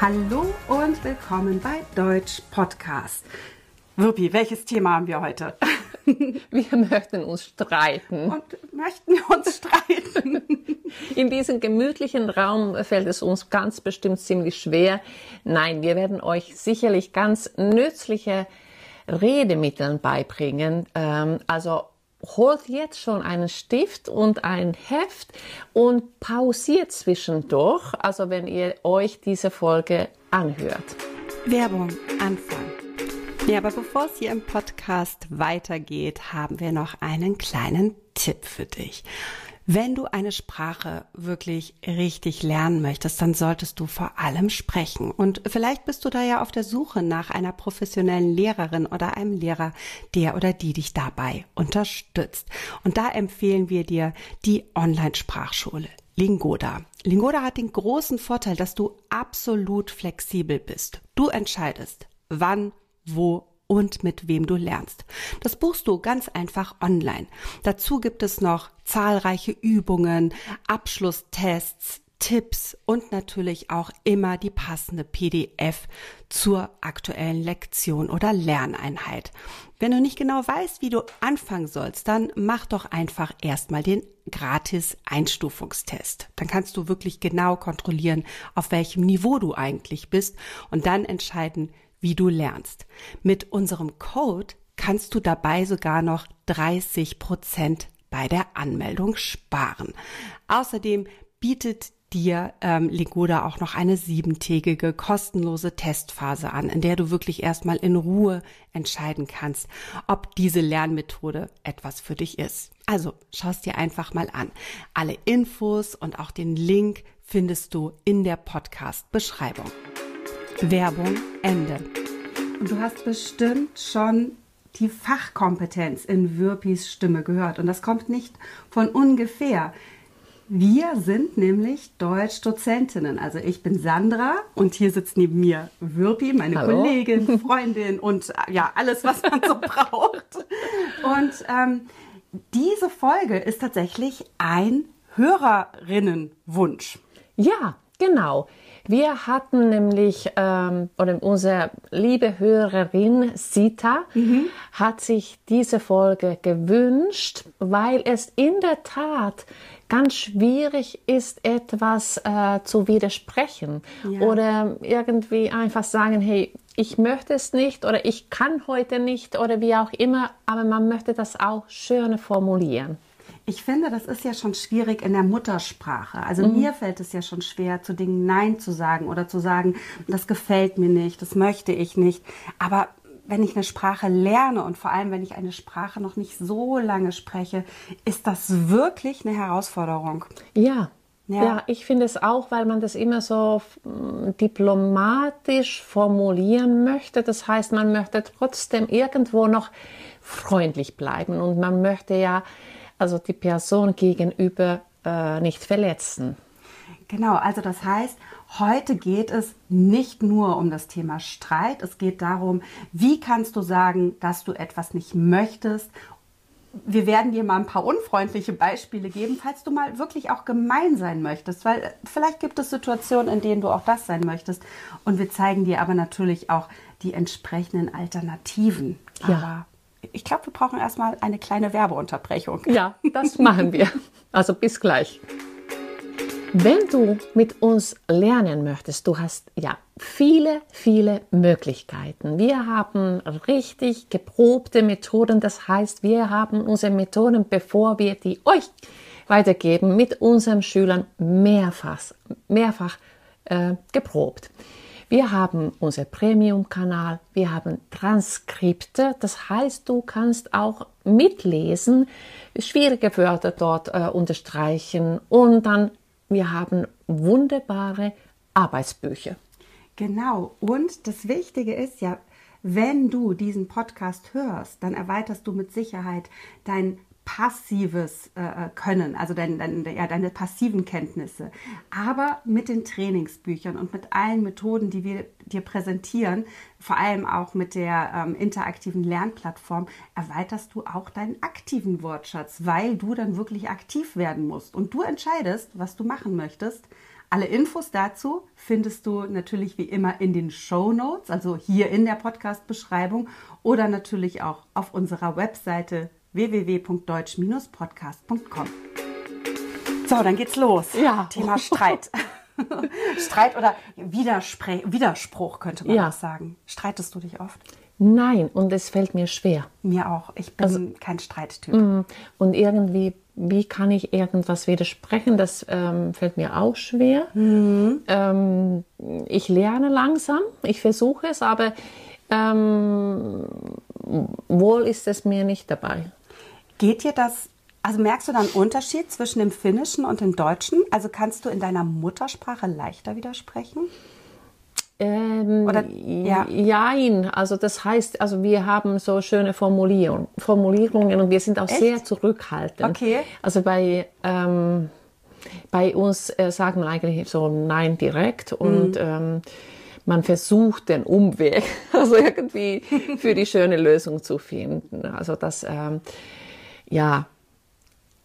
Hallo und willkommen bei Deutsch Podcast. Wirpi, welches Thema haben wir heute? Wir möchten uns streiten. Und möchten wir uns streiten? In diesem gemütlichen Raum fällt es uns ganz bestimmt ziemlich schwer. Nein, wir werden euch sicherlich ganz nützliche Redemittel beibringen. Ähm, also holt jetzt schon einen Stift und ein Heft und pausiert zwischendurch, also wenn ihr euch diese Folge anhört. Werbung Anfang. Ja, aber bevor es hier im Podcast weitergeht, haben wir noch einen kleinen Tipp für dich. Wenn du eine Sprache wirklich richtig lernen möchtest, dann solltest du vor allem sprechen. Und vielleicht bist du da ja auf der Suche nach einer professionellen Lehrerin oder einem Lehrer, der oder die dich dabei unterstützt. Und da empfehlen wir dir die Online-Sprachschule. Lingoda. Lingoda hat den großen Vorteil, dass du absolut flexibel bist. Du entscheidest, wann, wo und mit wem du lernst. Das buchst du ganz einfach online. Dazu gibt es noch zahlreiche Übungen, Abschlusstests, Tipps und natürlich auch immer die passende PDF zur aktuellen Lektion oder Lerneinheit. Wenn du nicht genau weißt, wie du anfangen sollst, dann mach doch einfach erstmal den gratis Einstufungstest. Dann kannst du wirklich genau kontrollieren, auf welchem Niveau du eigentlich bist und dann entscheiden, wie du lernst. Mit unserem Code kannst du dabei sogar noch 30 Prozent bei der Anmeldung sparen. Außerdem bietet dir ähm, Legoda auch noch eine siebentägige kostenlose Testphase an, in der du wirklich erstmal in Ruhe entscheiden kannst, ob diese Lernmethode etwas für dich ist. Also schaust dir einfach mal an. Alle Infos und auch den Link findest du in der Podcast-Beschreibung. Werbung Ende. Und du hast bestimmt schon die Fachkompetenz in Würpis Stimme gehört. Und das kommt nicht von ungefähr. Wir sind nämlich Deutsch-Dozentinnen. Also ich bin Sandra und hier sitzt neben mir Würpi, meine Hallo. Kollegin, Freundin und ja, alles, was man so braucht. Und ähm, diese Folge ist tatsächlich ein Hörerinnenwunsch. Ja, genau. Wir hatten nämlich, ähm, oder unsere liebe Hörerin Sita mhm. hat sich diese Folge gewünscht, weil es in der Tat ganz schwierig ist, etwas äh, zu widersprechen ja. oder irgendwie einfach sagen, hey, ich möchte es nicht oder ich kann heute nicht oder wie auch immer, aber man möchte das auch schöner formulieren. Ich finde, das ist ja schon schwierig in der Muttersprache. Also mhm. mir fällt es ja schon schwer, zu Dingen Nein zu sagen oder zu sagen, das gefällt mir nicht, das möchte ich nicht. Aber wenn ich eine Sprache lerne und vor allem, wenn ich eine Sprache noch nicht so lange spreche, ist das wirklich eine Herausforderung. Ja, ja. ja, ich finde es auch, weil man das immer so mm, diplomatisch formulieren möchte. Das heißt, man möchte trotzdem irgendwo noch freundlich bleiben und man möchte ja also die Person gegenüber äh, nicht verletzen. Genau, also das heißt, heute geht es nicht nur um das Thema Streit, es geht darum, wie kannst du sagen, dass du etwas nicht möchtest. Wir werden dir mal ein paar unfreundliche Beispiele geben, falls du mal wirklich auch gemein sein möchtest, weil vielleicht gibt es Situationen, in denen du auch das sein möchtest. Und wir zeigen dir aber natürlich auch die entsprechenden Alternativen. Ja. Aber ich glaube, wir brauchen erstmal eine kleine Werbeunterbrechung. Ja, das machen wir. Also bis gleich. Wenn du mit uns lernen möchtest, du hast ja viele, viele Möglichkeiten. Wir haben richtig geprobte Methoden. Das heißt, wir haben unsere Methoden, bevor wir die euch weitergeben, mit unseren Schülern mehrfach, mehrfach äh, geprobt. Wir haben unser Premium-Kanal, wir haben Transkripte, das heißt, du kannst auch mitlesen, schwierige Wörter dort äh, unterstreichen. Und dann wir haben wunderbare Arbeitsbücher. Genau, und das Wichtige ist ja, wenn du diesen Podcast hörst, dann erweiterst du mit Sicherheit dein passives äh, äh, Können, also dein, dein, ja, deine passiven Kenntnisse. Aber mit den Trainingsbüchern und mit allen Methoden, die wir dir präsentieren, vor allem auch mit der ähm, interaktiven Lernplattform, erweiterst du auch deinen aktiven Wortschatz, weil du dann wirklich aktiv werden musst. Und du entscheidest, was du machen möchtest. Alle Infos dazu findest du natürlich wie immer in den Show Notes, also hier in der Podcast-Beschreibung oder natürlich auch auf unserer Webseite www.deutsch-podcast.com. So, dann geht's los. Ja. Thema Streit. Streit oder Widerspre Widerspruch könnte man Ja. auch sagen. Streitest du dich oft? Nein, und es fällt mir schwer. Mir auch. Ich bin Also kein Streittyp. Mm, Und irgendwie, wie kann ich irgendwas widersprechen? Das ähm, fällt mir auch schwer. Ähm, ich lerne langsam, ich versuche es, aber ähm, wohl ist es mir nicht dabei. Geht dir das, also merkst du da einen Unterschied zwischen dem Finnischen und dem Deutschen? Also kannst du in deiner Muttersprache leichter widersprechen? Ähm, Oder- ja. ja. Jein, also das heißt, also wir haben so schöne Formulierung, Formulierungen und wir sind auch Echt? sehr zurückhaltend. Okay. Also bei, ähm, bei uns äh, sagt man eigentlich so Nein direkt und Mhm. ähm, man versucht den Umweg, also irgendwie für die schöne Lösung zu finden. Also das, ähm, ja,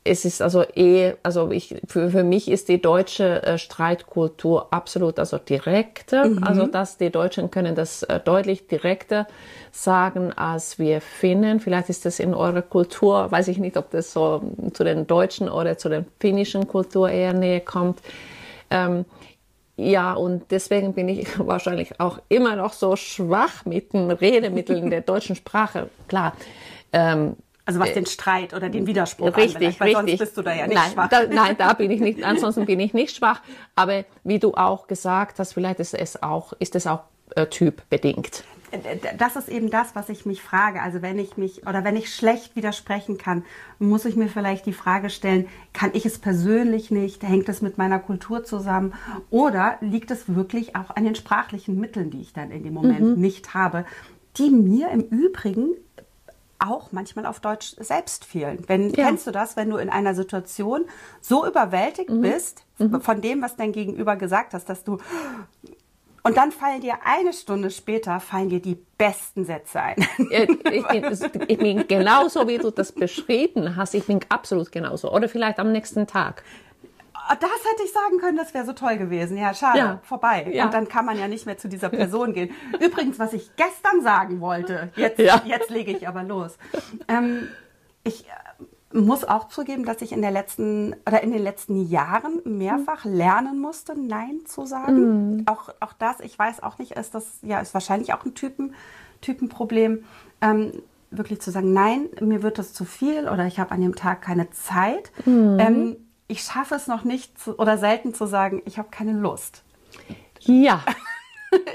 es ist also eh, also ich, für, für mich ist die deutsche äh, Streitkultur absolut also direkter. Also dass die Deutschen können das äh, deutlich direkter sagen als wir Finnen. Vielleicht ist das in eurer Kultur, weiß ich nicht, ob das so zu den deutschen oder zu der finnischen Kultur eher näher kommt. Ähm, ja, und deswegen bin ich wahrscheinlich auch immer noch so schwach mit den Redemitteln der deutschen Sprache. Klar. Ähm, Also was den Streit oder den Widerspruch Richtig, anbelangt, weil richtig. sonst bist du da ja nicht nein, schwach. Da, nein, da bin ich nicht. Ansonsten bin ich nicht schwach. Aber wie du auch gesagt hast, vielleicht ist es auch, ist es auch äh, typbedingt. das ist eben das, was ich mich frage. Also wenn ich mich oder wenn ich schlecht widersprechen kann, muss ich mir vielleicht die Frage stellen, kann ich es persönlich nicht? Hängt es mit meiner Kultur zusammen? Oder liegt es wirklich auch an den sprachlichen Mitteln, die ich dann in dem Moment nicht habe, die mir im Übrigen auch manchmal auf Deutsch selbst fehlen. Wenn, Ja. Kennst du das, wenn du in einer Situation so überwältigt bist von dem, was dein Gegenüber gesagt hast, dass du und dann fallen dir eine Stunde später fallen dir die besten Sätze ein. Ich bin, ich bin genauso, wie du das beschrieben hast. Ich bin absolut genauso. Oder vielleicht am nächsten Tag. Das hätte ich sagen können, das wäre so toll gewesen. Ja, schade, Ja. vorbei. Ja. Und dann kann man ja nicht mehr zu dieser Person gehen. Übrigens, was ich gestern sagen wollte, jetzt, Ja. jetzt lege ich aber los. Ähm, ich äh, muss auch zugeben, dass ich in der letzten oder in den letzten Jahren mehrfach lernen musste, Nein zu sagen. Auch, auch das, ich weiß auch nicht, ist das ja ist wahrscheinlich auch ein Typen, Typenproblem. Ähm, wirklich zu sagen, nein, mir wird das zu viel oder ich habe an dem Tag keine Zeit. Ähm, ich schaffe es noch nicht zu, oder selten zu sagen, ich habe keine Lust. Ja,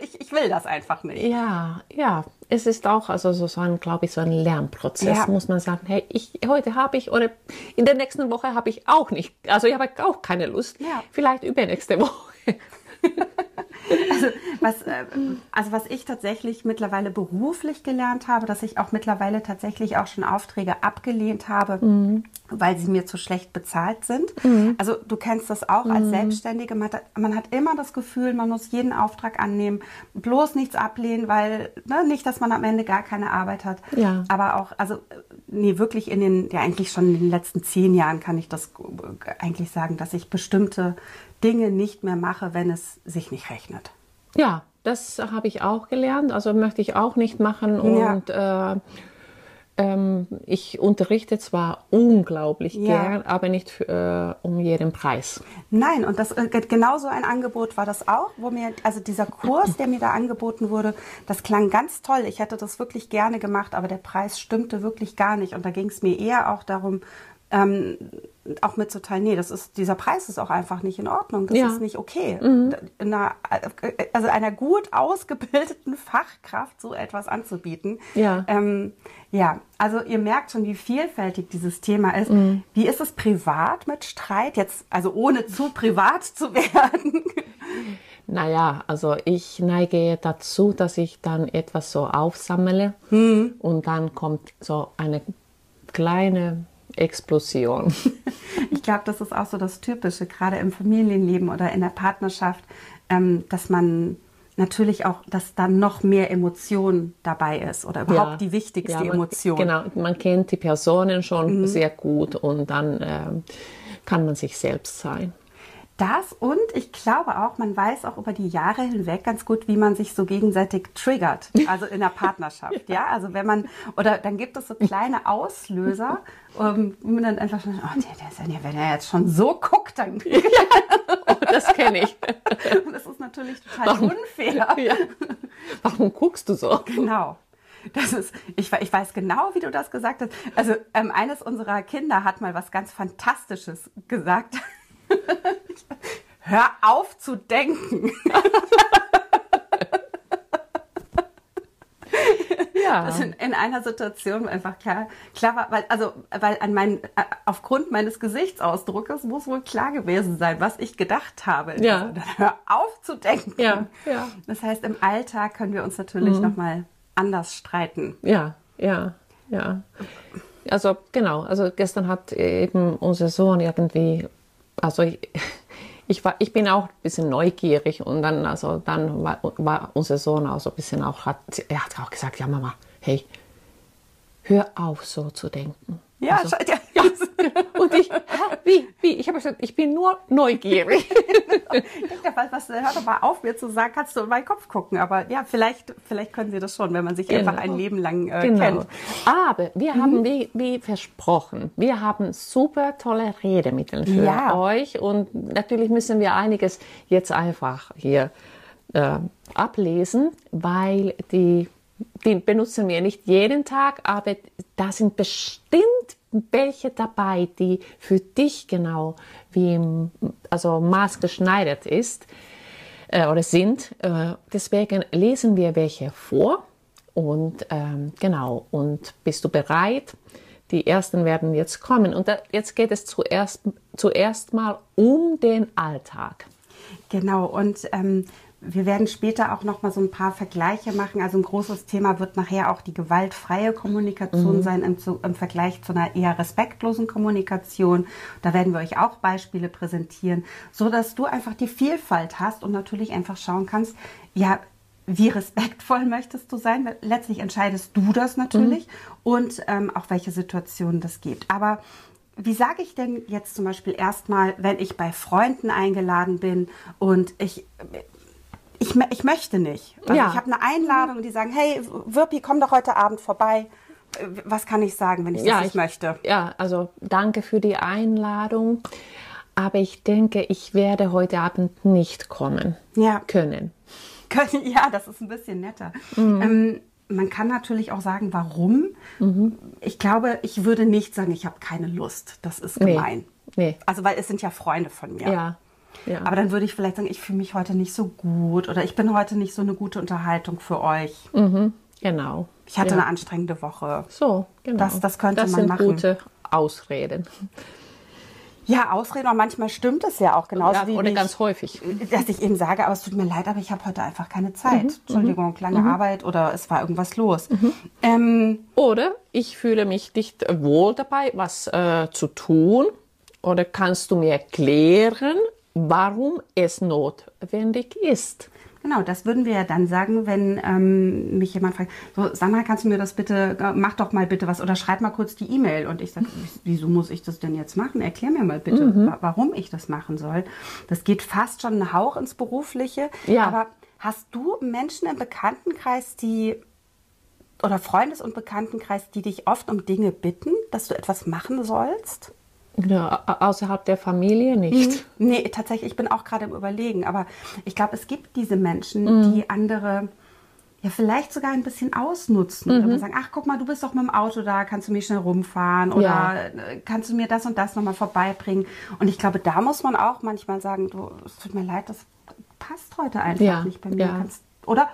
Ich, ich will das einfach nicht. ja, ja. Es ist auch also so, so ein, glaube ich, so ein Lernprozess, Ja. muss man sagen. Hey, ich, heute habe ich oder in der nächsten Woche habe ich auch nicht, also ich habe auch keine Lust. Ja. Vielleicht übernächste Woche. Was, äh, also was ich tatsächlich mittlerweile beruflich gelernt habe, dass ich auch mittlerweile tatsächlich auch schon Aufträge abgelehnt habe, weil sie mir zu schlecht bezahlt sind. Also du kennst das auch als Selbstständige. Man hat, man hat immer das Gefühl, man muss jeden Auftrag annehmen, bloß nichts ablehnen, weil ne, nicht, dass man am Ende gar keine Arbeit hat. Ja. Aber auch, also nee, wirklich in den, ja eigentlich schon in den letzten zehn Jahren kann ich das äh, eigentlich sagen, dass ich bestimmte Dinge nicht mehr mache, wenn es sich nicht rechnet. Ja, das habe ich auch gelernt. Also möchte ich auch nicht machen. Und äh, ähm, ich unterrichte zwar unglaublich Ja. gern, aber nicht äh, um jeden Preis. Nein, und das äh, genauso ein Angebot war das auch, wo mir, also dieser Kurs, der mir da angeboten wurde, das klang ganz toll. Ich hätte das wirklich gerne gemacht, aber der Preis stimmte wirklich gar nicht. Und da ging es mir eher auch darum, ähm, auch mitzuteilen, nee, das ist, dieser Preis ist auch einfach nicht in Ordnung. Das Ja. ist nicht okay. Einer, also einer gut ausgebildeten Fachkraft so etwas anzubieten. Ja. Ähm, ja, also ihr merkt schon, wie vielfältig dieses Thema ist. Wie ist es privat mit Streit? Jetzt, also ohne zu privat zu werden. Naja, also ich neige dazu, dass ich dann etwas so aufsammle und dann kommt so eine kleine Explosion. Ich glaube, das ist auch so das Typische, gerade im Familienleben oder in der Partnerschaft, ähm, dass man natürlich auch, dass dann noch mehr Emotion dabei ist oder überhaupt Ja. die wichtigste Ja, man, Emotion. Genau, man kennt die Personen schon sehr gut und dann ähm, kann man sich selbst sein. Das und ich glaube auch, man weiß auch über die Jahre hinweg ganz gut, wie man sich so gegenseitig triggert, also in der Partnerschaft. ja. also wenn man, oder dann gibt es so kleine Auslöser, um, wo man dann einfach schon, oh, der, der ist ja, wenn er jetzt schon so guckt, dann. Ja. Oh, das kenne ich. Und das ist natürlich total Warum? unfair. Ja. Warum guckst du so? Genau. Das ist, ich, ich weiß genau, wie du das gesagt hast. Also ähm, eines unserer Kinder hat mal was ganz Fantastisches gesagt. Hör auf zu denken. ja. Das in, in, einer Situation einfach klar, klar war, weil, also, weil an mein, äh, aufgrund meines Gesichtsausdruckes muss wohl klar gewesen sein, was ich gedacht habe. Ja. Also, hör auf zu denken. Ja, ja. Das heißt, im Alltag können wir uns natürlich mhm. nochmal anders streiten. Ja, ja, ja. Also genau, also gestern hat eben unser Sohn irgendwie, also ich, ich, war, ich bin auch ein bisschen neugierig und dann, also dann war, war unser Sohn auch so ein bisschen auch, hat, er hat auch gesagt, ja Mama, hey, hör auf so zu denken. Ja, also, ja, ja. Und ich, wie, wie? Ich habe gesagt, ich bin nur neugierig. ich denke, was, hör doch mal auf, mir zu sagen, kannst du in meinen Kopf gucken. Aber ja, vielleicht, vielleicht können Sie das schon, wenn man sich genau. einfach ein Leben lang äh, genau. kennt. Aber wir mhm. haben, wie, wie versprochen, wir haben super tolle Redemittel für ja. euch. Und natürlich müssen wir einiges jetzt einfach hier äh, ablesen, weil die die benutzen wir nicht jeden Tag, aber da sind bestimmt welche dabei, die für dich genau wie also maßgeschneidert ist äh, oder sind. Äh, deswegen lesen wir welche vor und ähm, genau und bist du bereit? Die ersten werden jetzt kommen und da, jetzt geht es zuerst zuerst mal um den Alltag. Genau und ähm, wir werden später auch noch mal so ein paar Vergleiche machen. Also ein großes Thema wird nachher auch die gewaltfreie Kommunikation mhm. sein im, zu, im, Vergleich zu einer eher respektlosen Kommunikation. Da werden wir euch auch Beispiele präsentieren, so dass du einfach die Vielfalt hast und natürlich einfach schauen kannst, ja, wie respektvoll möchtest du sein? Letztlich entscheidest du das natürlich mhm. und ähm, auch welche Situationen das gibt. Aber wie sage ich denn jetzt zum Beispiel erstmal, wenn ich bei Freunden eingeladen bin und ich ich, ich möchte nicht. Also ja. Ich habe eine Einladung und die sagen, hey, Wirpi, komm doch heute Abend vorbei. Was kann ich sagen, wenn ich das ja, nicht ich, möchte? Ja, also danke für die Einladung. Aber ich denke, ich werde heute Abend nicht kommen ja. können. Ja, das ist ein bisschen netter. Mhm. Ähm, man kann natürlich auch sagen, warum. Mhm. Ich glaube, ich würde nicht sagen, ich habe keine Lust. Das ist gemein. Nee. nee. Also, weil es sind ja Freunde von mir. Ja. Ja. Aber dann würde ich vielleicht sagen, ich fühle mich heute nicht so gut oder ich bin heute nicht so eine gute Unterhaltung für euch. Mhm, genau. Ich hatte ja. eine anstrengende Woche. So, genau. Das, das könnte das man sind machen. gute Ausreden. Ja, Ausreden, aber manchmal stimmt es ja auch genauso ja, wie oder ich, ganz häufig. Dass ich eben sage, aber es tut mir leid, aber ich habe heute einfach keine Zeit. Mhm, Entschuldigung, lange mhm. Arbeit oder es war irgendwas los. Mhm. Ähm, oder ich fühle mich nicht wohl dabei, was äh, zu tun. Oder kannst du mir erklären, warum es notwendig ist. Genau, das würden wir ja dann sagen, wenn ähm, mich jemand fragt, so Sandra, kannst du mir das bitte, äh, mach doch mal bitte was oder schreib mal kurz die E-Mail. Und ich sage, wieso muss ich das denn jetzt machen? Erklär mir mal bitte, mhm. warum ich das machen soll. Das geht fast schon einen Hauch ins Berufliche. Ja. Aber hast du Menschen im Bekanntenkreis, die oder Freundes- und Bekanntenkreis, die dich oft um Dinge bitten, dass du etwas machen sollst? Ja, außerhalb der Familie nicht. Mhm. Nee, tatsächlich, ich bin auch gerade im Überlegen, aber ich glaube, es gibt diese Menschen, mhm. die andere ja vielleicht sogar ein bisschen ausnutzen. Mhm. Oder sagen, ach guck mal, du bist doch mit dem Auto da, kannst du mich schnell rumfahren oder ja. Äh, kannst du mir das und das nochmal vorbeibringen. Und ich glaube, da muss man auch manchmal sagen, du, es tut mir leid, das passt heute einfach ja. nicht bei mir. Ja. Kannst, oder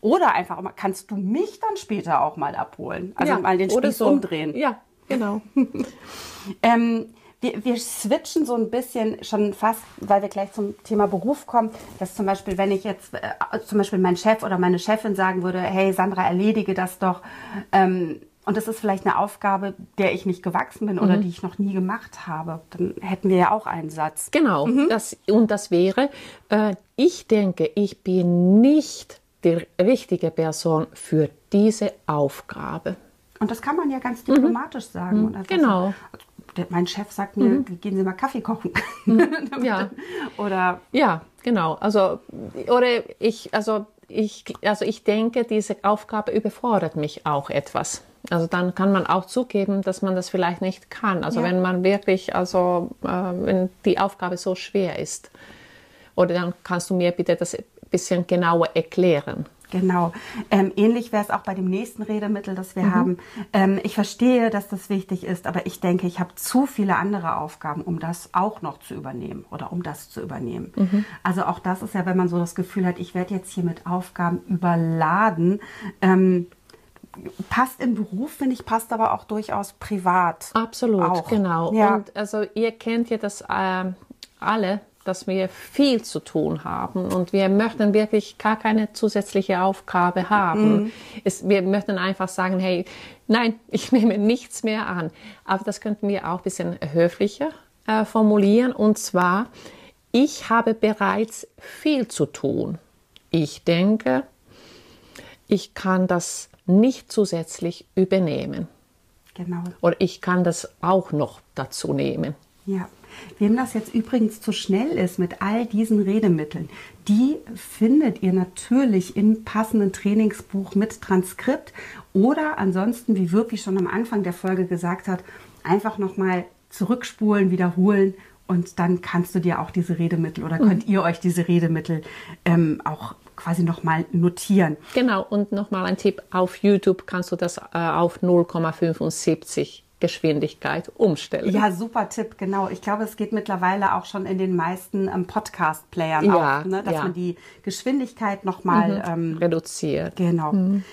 oder einfach, kannst du mich dann später auch mal abholen? Also mal den Spieß so. umdrehen. Ja, Genau. ähm, wir, wir, switchen so ein bisschen schon fast, weil wir gleich zum Thema Beruf kommen, dass zum Beispiel, wenn ich jetzt äh, zum Beispiel mein Chef oder meine Chefin sagen würde, hey Sandra, erledige das doch. Ähm, und das ist vielleicht eine Aufgabe, der ich nicht gewachsen bin oder mhm. die ich noch nie gemacht habe. Dann hätten wir ja auch einen Satz. Genau. Mhm. Das, und das wäre, äh, ich denke, ich bin nicht die richtige Person für diese Aufgabe. Und das kann man ja ganz diplomatisch mhm. sagen. Mhm. genau. der, mein Chef sagt mir, mhm. gehen Sie mal Kaffee kochen. ja. oder ja, genau. Also oder ich, also ich, also ich denke, diese Aufgabe überfordert mich auch etwas. Also dann kann man auch zugeben, dass man das vielleicht nicht kann. Also ja. wenn man wirklich, also äh, wenn die Aufgabe so schwer ist. Oder dann kannst du mir bitte das ein bisschen genauer erklären. Genau. Ähm, ähnlich wäre es auch bei dem nächsten Redemittel, das wir mhm. haben. Ähm, ich verstehe, dass das wichtig ist, aber ich denke, ich habe zu viele andere Aufgaben, um das auch noch zu übernehmen oder um das zu übernehmen. Mhm. Also auch das ist ja, wenn man so das Gefühl hat, ich werde jetzt hier mit Aufgaben überladen. Ähm, passt im Beruf, finde ich, passt aber auch durchaus privat. Absolut, auch. genau. Ja. Und also ihr kennt ja das äh, alle, dass wir viel zu tun haben und wir möchten wirklich gar keine zusätzliche Aufgabe haben. Mhm. Es, wir möchten einfach sagen, hey, nein, ich nehme nichts mehr an. Aber das könnten wir auch ein bisschen höflicher äh, formulieren und zwar, ich habe bereits viel zu tun. Ich denke, ich kann das nicht zusätzlich übernehmen. Genau. Oder ich kann das auch noch dazu nehmen. Ja. Wem das jetzt übrigens zu schnell ist mit all diesen Redemitteln, die findet ihr natürlich im passenden Trainingsbuch mit Transkript oder ansonsten, wie wirklich schon am Anfang der Folge gesagt hat, einfach nochmal zurückspulen, wiederholen und dann kannst du dir auch diese Redemittel oder könnt mhm. ihr euch diese Redemittel ähm, auch quasi nochmal notieren. Genau, und nochmal ein Tipp, auf YouTube kannst du das äh, auf 0,75 Geschwindigkeit umstellen. Ja, super Tipp, genau. Ich glaube, es geht mittlerweile auch schon in den meisten ähm, Podcast-Playern ja, auf, ne? dass ja. man die Geschwindigkeit nochmal mhm. ähm, reduziert. Genau. Mhm.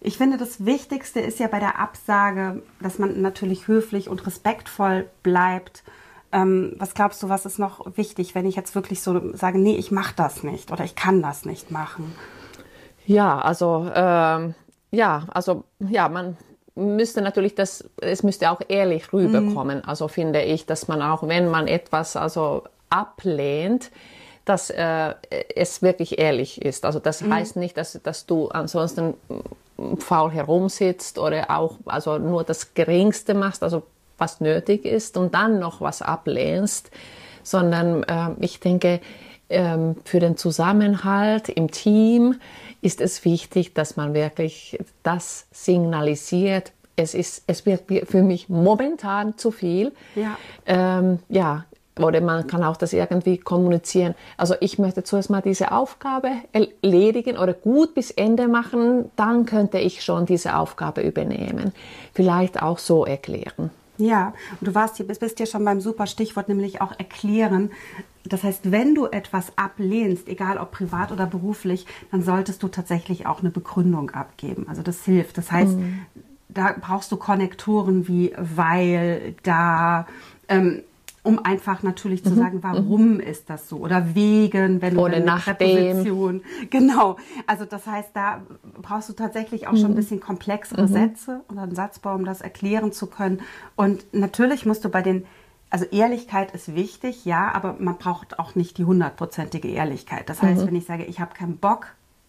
Ich finde, das Wichtigste ist ja bei der Absage, dass man natürlich höflich und respektvoll bleibt. Ähm, was glaubst du, was ist noch wichtig, wenn ich jetzt wirklich so sage, nee, ich mache das nicht oder ich kann das nicht machen? Ja, also ähm, ja, also ja, man müsste natürlich das, es müsste auch ehrlich rüberkommen. Mhm. Also finde ich, dass man auch, wenn man etwas also ablehnt, dass äh, es wirklich ehrlich ist. Also das mhm. heißt nicht, dass, dass du ansonsten faul herumsitzt oder auch also nur das Geringste machst, also was nötig ist und dann noch was ablehnst, sondern äh, ich denke, ähm, für den Zusammenhalt im Team ist es wichtig, dass man wirklich das signalisiert. Es, ist, es wird für mich momentan zu viel. Ja. Ähm, ja, oder man kann auch das irgendwie kommunizieren. Also ich möchte zuerst mal diese Aufgabe erledigen oder gut bis Ende machen, dann könnte ich schon diese Aufgabe übernehmen. Vielleicht auch so erklären. Ja, und du warst hier, bist ja schon beim super Stichwort, nämlich auch erklären. Das heißt, wenn du etwas ablehnst, egal ob privat oder beruflich, dann solltest du tatsächlich auch eine Begründung abgeben. Also das hilft. Das heißt, mhm. da brauchst du Konnektoren wie weil, da, ähm, um einfach natürlich zu mhm. sagen, warum mhm. ist das so oder wegen, wenn du oder eine Präposition. Genau. Also das heißt, da brauchst du tatsächlich auch mhm. schon ein mhm. bisschen komplexere mhm. Sätze oder einen Satzbau, um das erklären zu können. Und natürlich musst du bei den also Ehrlichkeit ist wichtig, ja, aber man braucht auch nicht die hundertprozentige Ehrlichkeit. Das heißt, mhm. wenn ich sage, ich habe keinen Bock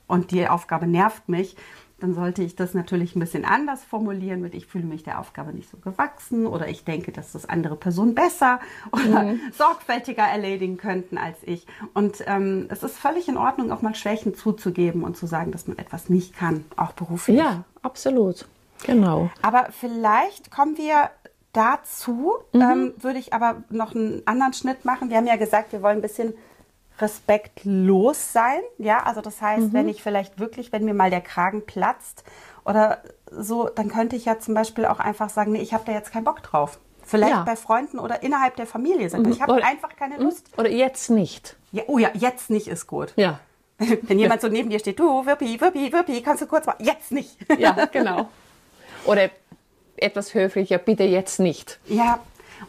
und die Aufgabe nervt mich, dann sollte ich das natürlich ein bisschen anders formulieren mit, ich fühle mich der Aufgabe nicht so gewachsen oder ich denke, dass das andere Personen besser oder mhm. sorgfältiger erledigen könnten als ich. Und ähm, es ist völlig in Ordnung, auch mal Schwächen zuzugeben und zu sagen, dass man etwas nicht kann, auch beruflich. Ja, absolut. Genau. Aber vielleicht kommen wir dazu, mhm. ähm, würde ich aber noch einen anderen Schnitt machen. Wir haben ja gesagt, wir wollen ein bisschen respektlos sein. Ja, also das heißt, mhm. wenn ich vielleicht wirklich, wenn mir mal der Kragen platzt oder so, dann könnte ich ja zum Beispiel auch einfach sagen, nee, ich habe da jetzt keinen Bock drauf. Vielleicht ja. bei Freunden oder innerhalb der Familie sind. Ich habe einfach keine mhm. Lust. Oder jetzt nicht. Ja, oh ja, jetzt nicht ist gut. Ja. Wenn jemand so neben dir steht, du, Wirpi, Wirpi, Wirpi, kannst du kurz mal, jetzt nicht. Ja, genau. Oder etwas höflicher, bitte jetzt nicht. Ja,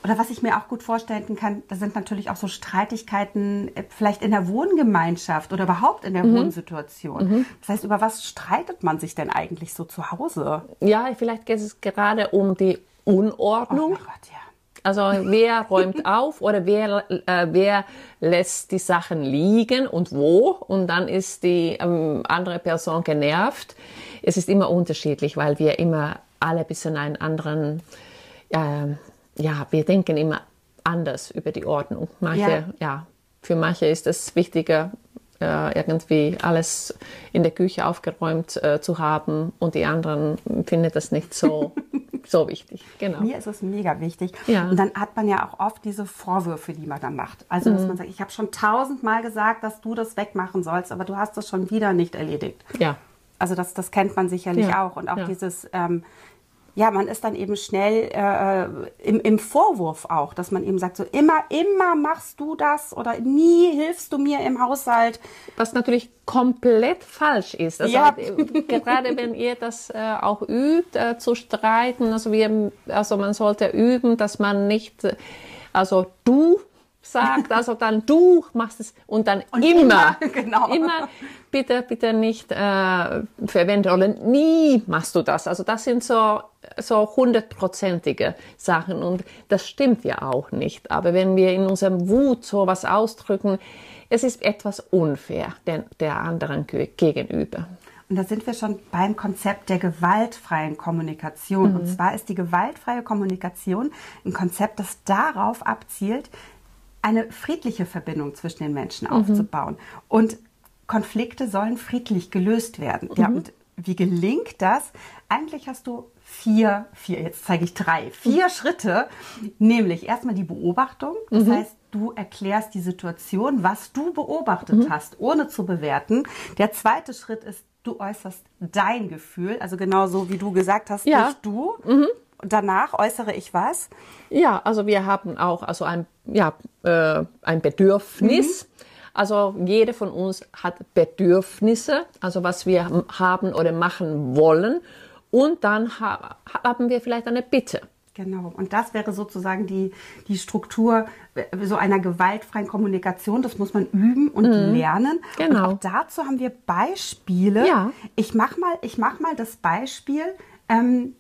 oder was ich mir auch gut vorstellen kann, das sind natürlich auch so Streitigkeiten äh, vielleicht in der Wohngemeinschaft oder überhaupt in der mhm. Wohnsituation. Mhm. Das heißt, über was streitet man sich denn eigentlich so zu Hause? Ja, vielleicht geht es gerade um die Unordnung. Oh Gott, ja. Also wer räumt auf oder wer, äh, wer lässt die Sachen liegen und wo und dann ist die ähm, andere Person genervt. Es ist immer unterschiedlich, weil wir immer alle ein bisschen einen anderen äh, ja, wir denken immer anders über die Ordnung. Manche, ja, ja für manche ist es wichtiger, äh, irgendwie alles in der Küche aufgeräumt äh, zu haben und die anderen finden das nicht so, so wichtig. Genau. Mir ist es mega wichtig. Ja. Und dann hat man ja auch oft diese Vorwürfe, die man dann macht. Also, dass mhm. man sagt, ich habe schon tausendmal gesagt, dass du das wegmachen sollst, aber du hast das schon wieder nicht erledigt. Ja. Also das, das kennt man sicherlich ja. auch. Und auch ja. dieses, ähm, ja, man ist dann eben schnell äh, im, im Vorwurf auch, dass man eben sagt, so immer, immer machst du das oder nie hilfst du mir im Haushalt. Was natürlich komplett falsch ist. Also ja. gerade wenn ihr das äh, auch übt, äh, zu streiten, also, wir, also man sollte üben, dass man nicht, also du sagt, also dann du machst es und dann und immer, immer, genau. immer bitte, bitte nicht äh, verwenden oder nie machst du das. Also das sind so so hundertprozentige Sachen und das stimmt ja auch nicht. Aber wenn wir in unserem Wut so was ausdrücken, es ist etwas unfair den, der anderen gegenüber. Und da sind wir schon beim Konzept der gewaltfreien Kommunikation. Mhm. Und zwar ist die gewaltfreie Kommunikation ein Konzept, das darauf abzielt, eine friedliche Verbindung zwischen den Menschen mhm. aufzubauen. Und Konflikte sollen friedlich gelöst werden. Mhm. Ja, und wie gelingt das? Eigentlich hast du vier, vier, jetzt zeige ich drei, vier mhm. Schritte, nämlich erstmal die Beobachtung. Das mhm. heißt, du erklärst die Situation, was du beobachtet mhm. hast, ohne zu bewerten. Der zweite Schritt ist, du äußerst dein Gefühl, also genauso wie du gesagt hast, ja. nicht du. Danach äußere ich was? Ja, also wir haben auch also ein, ja, äh, ein Bedürfnis. Mhm. Also jede von uns hat Bedürfnisse, also was wir haben oder machen wollen. Und dann ha haben wir vielleicht eine Bitte. Genau. Und das wäre sozusagen die, die Struktur so einer gewaltfreien Kommunikation. Das muss man üben und mhm. lernen. Genau. Und auch dazu haben wir Beispiele. Ja. Ich mach mal, ich mach mal das Beispiel. Ähm,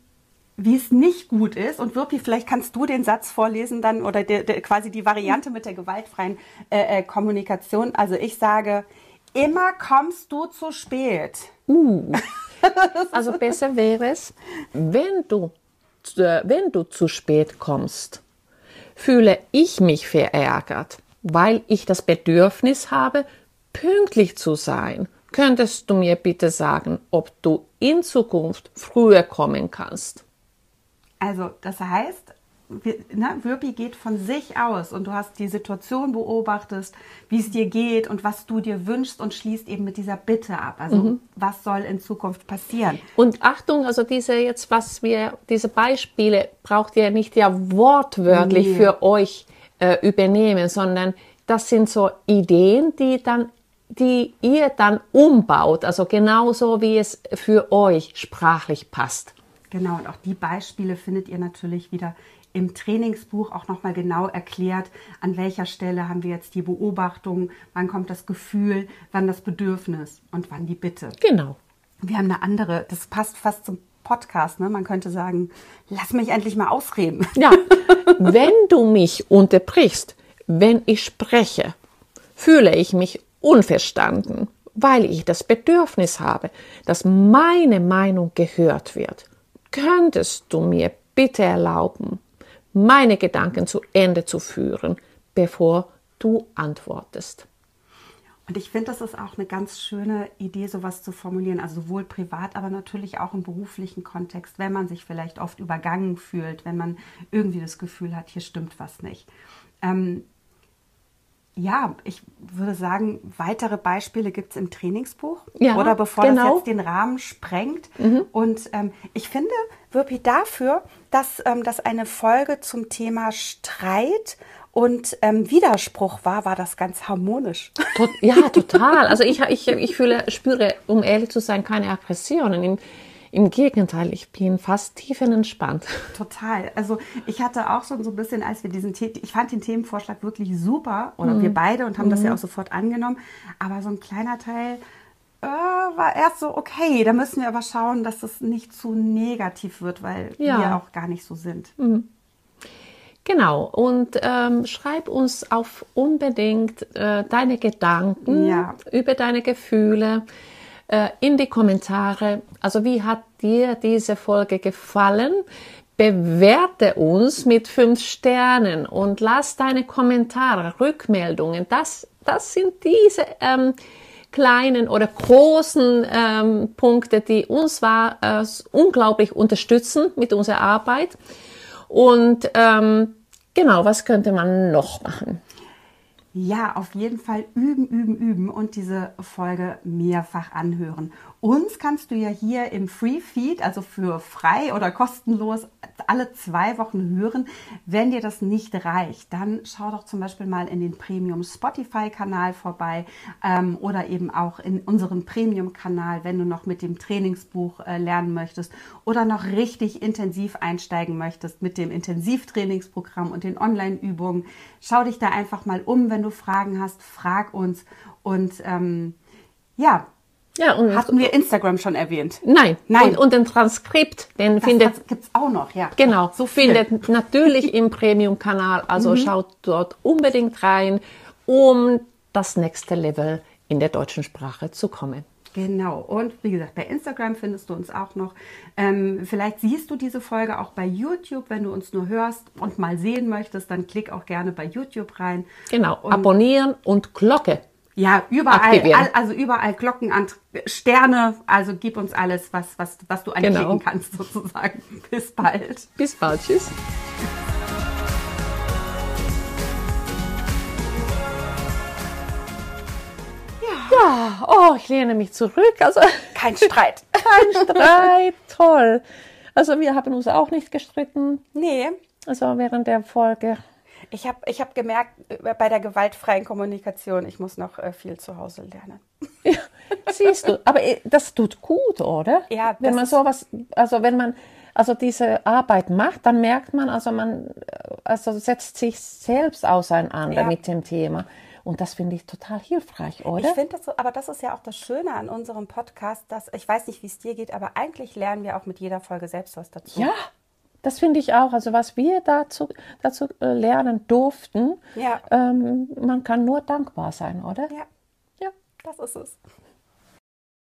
wie es nicht gut ist. Und Wirpi, vielleicht kannst du den Satz vorlesen dann oder de, de, quasi die Variante mit der gewaltfreien äh, äh, Kommunikation. Also ich sage, immer kommst du zu spät. Uh. Also besser wäre es, wenn du, äh, wenn du zu spät kommst, fühle ich mich verärgert, weil ich das Bedürfnis habe, pünktlich zu sein. Könntest du mir bitte sagen, ob du in Zukunft früher kommen kannst? Also, das heißt, ne, Wirpi geht von sich aus und du hast die Situation beobachtest, wie es dir geht und was du dir wünschst und schließt eben mit dieser Bitte ab. Also mhm. was soll in Zukunft passieren? Und Achtung, also diese jetzt, was wir, diese Beispiele braucht ihr nicht ja wortwörtlich nee. für euch äh, übernehmen, sondern das sind so Ideen, die dann die ihr dann umbaut, also genauso wie es für euch sprachlich passt. Genau, und auch die Beispiele findet ihr natürlich wieder im Trainingsbuch auch nochmal genau erklärt, an welcher Stelle haben wir jetzt die Beobachtung, wann kommt das Gefühl, wann das Bedürfnis und wann die Bitte. Genau. Wir haben eine andere, das passt fast zum Podcast, ne? Man könnte sagen, lass mich endlich mal ausreden. Ja, wenn du mich unterbrichst, wenn ich spreche, fühle ich mich unverstanden, weil ich das Bedürfnis habe, dass meine Meinung gehört wird. Könntest du mir bitte erlauben, meine Gedanken zu Ende zu führen, bevor du antwortest? Und ich finde, das ist auch eine ganz schöne Idee, sowas zu formulieren, also sowohl privat, aber natürlich auch im beruflichen Kontext, wenn man sich vielleicht oft übergangen fühlt, wenn man irgendwie das Gefühl hat, hier stimmt was nicht. Ähm, ja, ich würde sagen, weitere Beispiele gibt es im Trainingsbuch. Ja, oder bevor genau. das jetzt den Rahmen sprengt. Mhm. Und ähm, ich finde, Wirpi, dafür, dass ähm, das eine Folge zum Thema Streit und ähm, Widerspruch war, war das ganz harmonisch. ja, total. Also ich, ich, ich fühle, spüre, um ehrlich zu sein, keine Aggressionen. Im Gegenteil, ich bin fast tiefenentspannt. Total. Also ich hatte auch schon so ein bisschen, als wir diesen, ich fand den Themenvorschlag wirklich super, oder mhm. wir beide und haben mhm. das ja mhm. auch sofort angenommen. Aber so ein kleiner Teil äh, war erst so, okay, da müssen wir aber schauen, dass es nicht zu negativ wird, weil ja. wir auch gar nicht so sind. Mhm. Genau, und ähm, schreib uns auf unbedingt äh, deine Gedanken ja. über deine Gefühle äh, in die Kommentare. Also wie hat dir diese Folge gefallen? bewerte uns mit fünf Sternen und lass deine Kommentare, Rückmeldungen. Das, das sind diese ähm, kleinen oder großen ähm, Punkte, die uns war, äh, unglaublich unterstützen mit unserer Arbeit. Und ähm, genau, was könnte man noch machen? Ja, auf jeden Fall üben, üben, üben und diese Folge mehrfach anhören. Uns kannst du ja hier im Free Feed, also für frei oder kostenlos, alle zwei Wochen hören. Wenn dir das nicht reicht, dann schau doch zum Beispiel mal in den Premium Spotify Kanal vorbei ähm, oder eben auch in unseren Premium Kanal, wenn du noch mit dem Trainingsbuch äh, lernen möchtest oder noch richtig intensiv einsteigen möchtest mit dem Intensivtrainingsprogramm und den Online-Übungen. Schau dich da einfach mal um, wenn du Fragen hast, frag uns und ähm, ja, ja, und Hatten wir Instagram schon erwähnt? Nein. Nein. Und, und den Transkript, den das, findet. Das gibt's auch noch, ja. Genau. So findet natürlich im Premium-Kanal. Also mhm. schaut dort unbedingt rein, um das nächste Level in der deutschen Sprache zu kommen. Genau. Und wie gesagt, bei Instagram findest du uns auch noch. Ähm, vielleicht siehst du diese Folge auch bei YouTube, wenn du uns nur hörst und mal sehen möchtest, dann klick auch gerne bei YouTube rein. Genau. Und Abonnieren und Glocke. Ja, überall, all, also überall Glocken an Sterne, also gib uns alles, was, was, was du anklicken genau. kannst sozusagen. Bis bald. Bis bald, tschüss. Ja. ja, oh, ich lehne mich zurück. Also kein Streit. kein Streit, toll. Also wir haben uns auch nicht gestritten. Nee. Also während der Folge. Ich habe ich hab gemerkt, äh, bei der gewaltfreien Kommunikation, ich muss noch äh, viel zu Hause lernen. Ja, siehst du, aber äh, das tut gut, oder? Ja. Wenn man sowas, also wenn man also diese Arbeit macht, dann merkt man, also man also setzt sich selbst auseinander ja. mit dem Thema. Und das finde ich total hilfreich, oder? Ich finde das so, aber das ist ja auch das Schöne an unserem Podcast, dass ich weiß nicht, wie es dir geht, aber eigentlich lernen wir auch mit jeder Folge selbst was dazu. Ja, das finde ich auch. Also was wir dazu, dazu äh, lernen durften, ja. ähm, man kann nur dankbar sein, oder? Ja, ja, das ist es.